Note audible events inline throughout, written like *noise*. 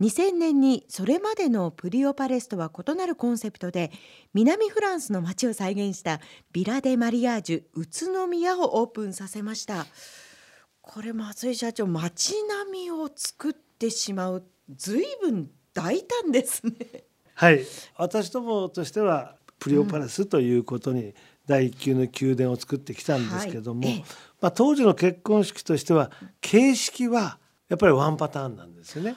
2000年にそれまでのプリオパレスとは異なるコンセプトで南フランスの街を再現したビラ・デ・マリアージュ宇都宮をオープンさせました。これ松井社長街並みを作ってしまう随分大胆ですね。はい。私どもとしてはプリオパレスということに第一級の宮殿を作ってきたんですけども、はい、まあ、当時の結婚式としては形式はやっぱりワンパターンなんですよね。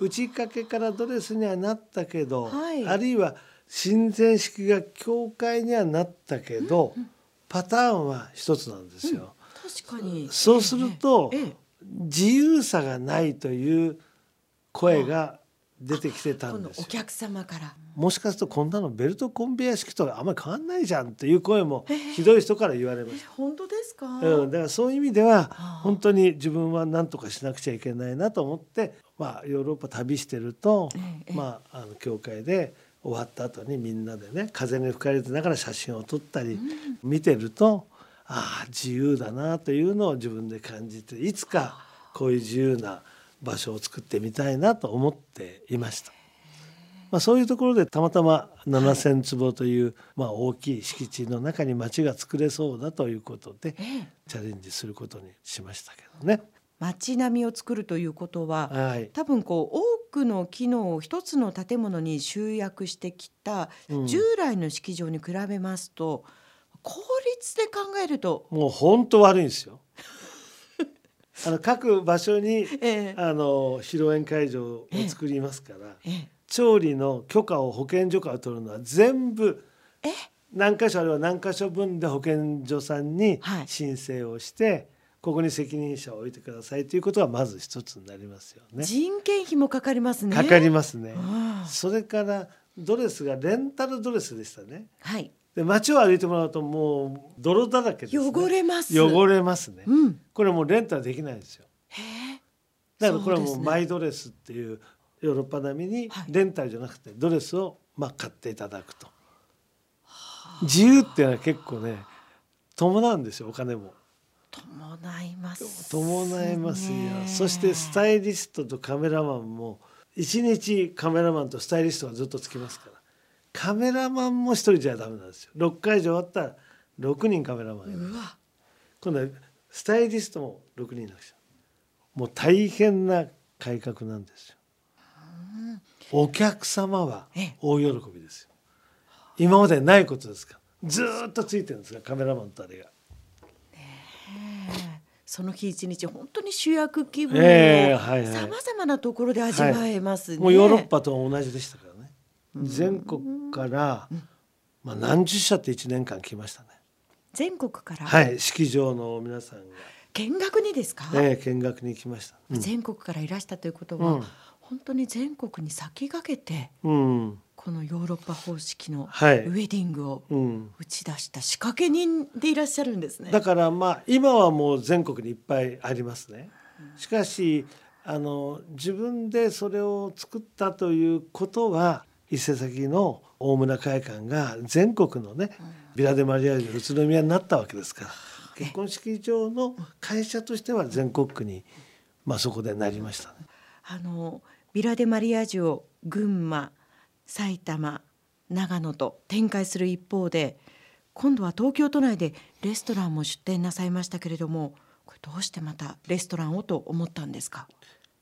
打ち掛けからドレスにはなったけど、はい、あるいは親善式が教会にはなったけど、うんうん、パターンは一つなんですよ。うん、確かに。そうすると、ええ、自由さがないという声が出てきてたんですお客様から。もしかするとこんなのベルトコンベヤ式とあんまり変わんないじゃんっていう声もひどい人から言われました、本当ですか、うん、だからそういう意味では本当に自分は何とかしなくちゃいけないなと思ってまあヨーロッパ旅してると、まああの教会で終わった後にみんなでね風に吹かれてながら写真を撮ったり見てると、ああ自由だなというのを自分で感じていつかこういう自由な場所を作ってみたいなと思っていました。まあ、そういうところでたまたま7,000坪という、まあ、大きい敷地の中に町が作れそうだということで、チャレンジすることにしましたけどね。街並みを作るということは、はい、多分こう多くの機能を一つの建物に集約してきた従来の式場に比べますと、うん、効率で考えるともう本当悪いんですよ。あの各場所に、ええ、あの披露宴会場を作りますから、え、調理の許可を保健所から取るのは全部何箇所あれば何箇所分で保健所さんに申請をして、はい、ここに責任者を置いてくださいということがまず一つになりますよね。人件費もかかりますね。かかりますね。それからドレスがレンタルドレスでしたね。はい。で街を歩いてもらうともう泥だらけです、ね、汚れます。汚れますね、うん、これもうレンタルできないんですよ。だからこれはもうマイドレスっていうヨーロッパ並みにレンタルじゃなくてドレスをまあ買っていただくと、はい、自由っていうのは結構ね伴うんですよお金も。伴います、伴いますよ。そしてスタイリストとカメラマンも一日カメラマンとスタイリストがずっとつきますからカメラマンも一人じゃダメなんですよ。6回以上終わったら6人カメラマン今度はスタイリストも6人いなくちゃもう大変な改革なんですよ。お客様は大喜びですよ。今までないことですかずっとついてるんですがカメラマンとあれが。その日一日本当に主役気分をさまざまなところで味わえますね、もうヨーロッパと同じでしたからね全国から、まあ、何十社って1年間来ましたね。全国から？はい式場の皆さんが。見学にですか？ええ見学に来ました、うん、全国からいらしたということは、うん、本当に全国に先駆けて、うん、このヨーロッパ方式のウェディングを打ち出した仕掛け人でいらっしゃるんですね、だからまあ今はもう全国にいっぱいありますね。しかしあの自分でそれを作ったということは伊勢崎の大村会館が全国のね、ビラ・デ・マリアージュ宇都宮になったわけですから結婚式場の会社としては全国区に、まあ、そこでなりましたね。あのビラ・デ・マリアージュを群馬埼玉長野と展開する一方で今度は東京都内でレストランも出店なさいましたけれどもこれどうしてまたレストランをと思ったんですか？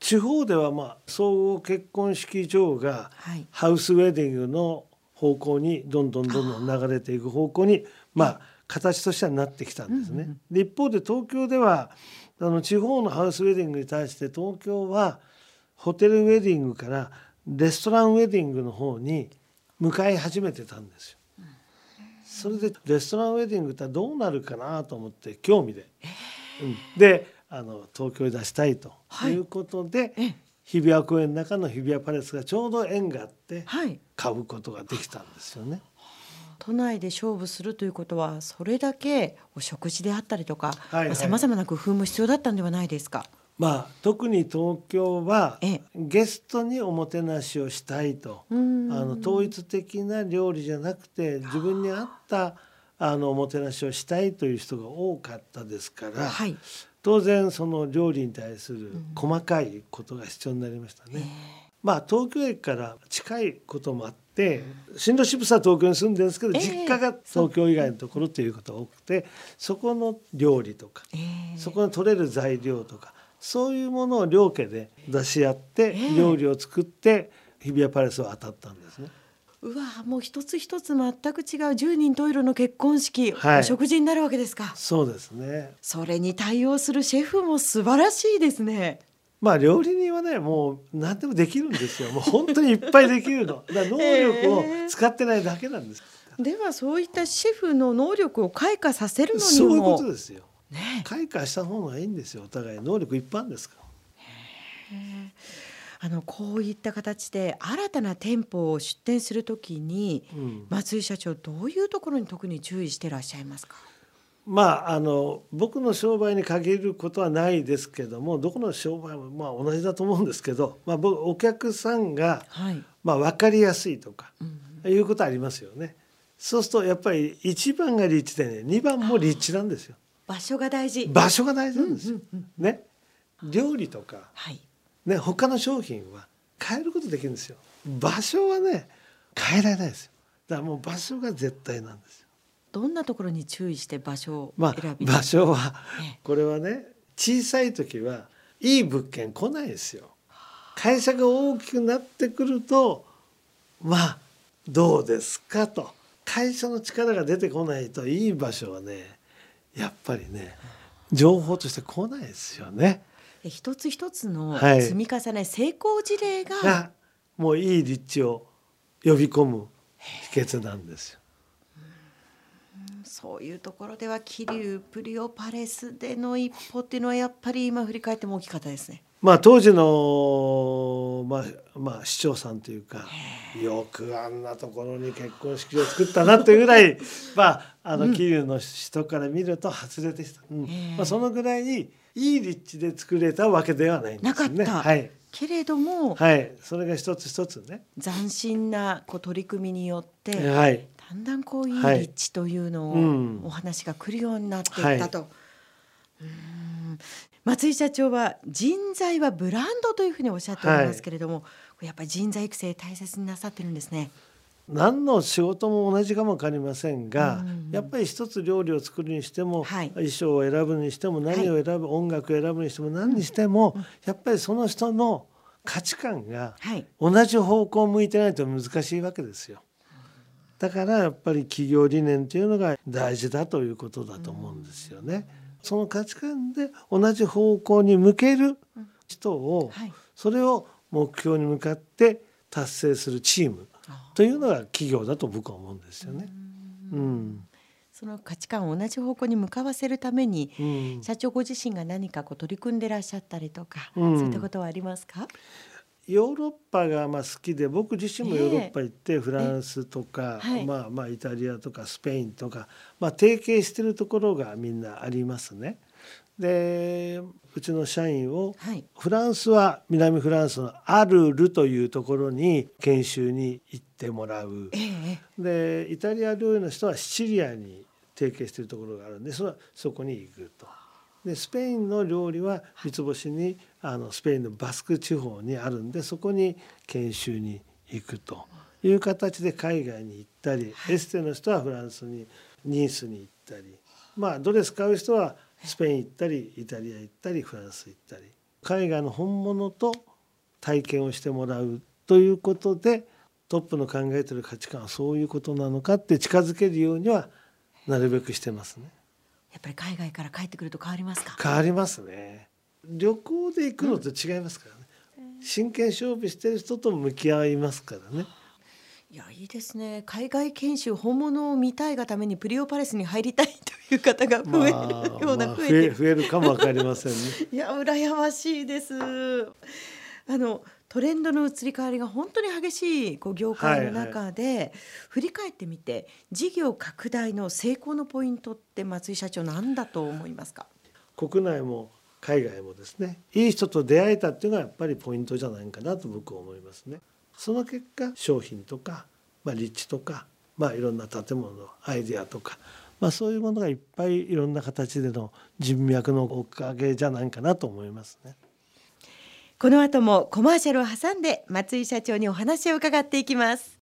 地方ではまあ総合結婚式場がハウスウェディングの方向にどんどんどんどん流れていく方向にまあ形としてはなってきたんですね。で一方で東京ではあの地方のハウスウェディングに対して東京はホテルウェディングからレストランウェディングの方に向かい始めてたんですよ。それでレストランウェディングってどうなるかなと思って興味で。うん、であの東京へ出したいとい。うことで、はい、日比谷公園の中の日比谷パレスがちょうど縁があって買うことができたんですよね。都内で勝負するということはそれだけお食事であったりとかさまざ、まな工夫も必要だったんではないですか？まあ、特に東京はゲストにおもてなしをしたいと。あの統一的な料理じゃなくて自分に合ったあのおもてなしをしたいという人が多かったですから、はい、当然その料理に対する細かいことが必要になりましたね。まあ東京駅から近いこともあって新郎新婦さんは東京に住んでるんですけど、えー、実家が東京以外のところということが多くてそこの料理とか、えー、そこに取れる材料とかそういうものを両家で出し合って料理を作って日比谷パレスを当たったんですね。うわもう一つ一つ全く違う十人十色の結婚式、はい、お食事になるわけですか。そうですね。それに対応するシェフも素晴らしいですね。まあ料理人はねもう何でもできるんですよ。もう本当にいっぱいできるの。だ能力を使ってないだけなんです、えー、ではそういったシェフの能力を開花させるのにも。そういうことですよ、ね、開花した方がいいんですよ。お互い能力一般ですからあのこういった形で新たな店舗を出店するときに、うん、松井社長どういうところに特に注意していらっしゃいますか？まあ、あの僕の商売に限ることはないですけどもどこの商売もまあ同じだと思うんですけど、まあ、僕お客さんが、はい、まあ、分かりやすいとか、うん、いうことありますよね。そうするとやっぱり1番が立地でね2番も立地なんですよ。場所が大事。場所が大事なんですよ。うんうんうん、ね。料理とか、はい、ね、他の商品は変えることできるんですよ。場所はね変えられないですよ。だからもう場所が絶対なんですよ。どんなところに注意して場所を選び、まあ、場所は、これはね小さい時はいい物件来ないですよ。会社が大きくなってくるとまあどうですかと。会社の力が出てこないといい場所はねやっぱりね情報として来ないですよね。一つ一つの積み重ね、はい、成功事例がもういい立地を呼び込む秘訣なんですよ。そういうところでは桐生プリオパレスでの一歩っていうのはやっぱり今振り返っても大きかったですね。まあ当時のまあまあ市長さんというかよくあんなところに結婚式を作ったなというぐらい *laughs* まああの桐生の人から見ると外れでした。うん、まあそのぐらいいい立地で作れたわけではないんですね。はい、けれども、はい、それが一つ一つね。斬新なこう取り組みによって、はい、だんだんこういい立地というのを、お話が来るようになっていったと。はい、松井社長は人材はブランドというふうにおっしゃっておりますけれども、やっぱり人材育成大切になさってるんですね。何の仕事も同じかも分かりませんが、うんやっぱり一つ料理を作るにしても、はい、衣装を選ぶにしても何を選ぶ、はい、音楽を選ぶにしても何にしても、うん、やっぱりその人の価値観が同じ方向を向いてないと難しいわけですよ。だからやっぱり企業理念というのが大事だということだと思うんですよね。その価値観で同じ方向に向ける人を、それを目標に向かって達成するチームというのが企業だと僕は思うんですよね。うん、その価値観を同じ方向に向かわせるために、うん、社長ご自身が何かこう取り組んでらっしゃったりとか、うん、そういったことはありますか？ヨーロッパがまあ好きで僕自身もヨーロッパ行ってフランスとか、はい、まあまあイタリアとかスペインとか、まあ、提携してるところがみんなありますね。でうちの社員を、はい、フランスは南フランスのアルルというところに研修に行ってもらう、えでイタリア料理の人はシチリアに提携しているところがあるんでそそこに行くと。でスペインの料理は三つ星にあのスペインのバスク地方にあるんでそこに研修に行くと。いう形で海外に行ったり、エステの人はフランスにニースに行ったり。まあドレス買う人はスペイン行ったりイタリア行ったりフランス行ったり海外の本物と体験をしてもらうということでトップの考えてる価値観はそういうことなのかって近づけるようにはなるべくしてますね。やっぱり海外から帰ってくると変わりますか？変わりますね。旅行で行くのと違いますからね。うん、真剣勝負してる人と向き合いますからね。いやいいですね。海外研修本物を見たいがためにプリオパレスに入りたいという方が増えるような、まあ、増え増えるかもわかりませんね。*laughs* いや羨ましいです。あのトレンドの移り変わりが本当に激しいこう業界の中で、はいはい、振り返ってみて事業拡大の成功のポイントって松井社長何だと思いますか？国内も海外もですねいい人と出会えたっていうのがやっぱりポイントじゃないかなと僕は思いますね。その結果商品とか、まあ、立地とか、まあ、いろんな建物のアイデアとか、まあ、そういうものがいっぱいいろんな形での人脈のおかげじゃないかなと思いますね。この後もコマーシャルを挟んで松井社長にお話を伺っていきます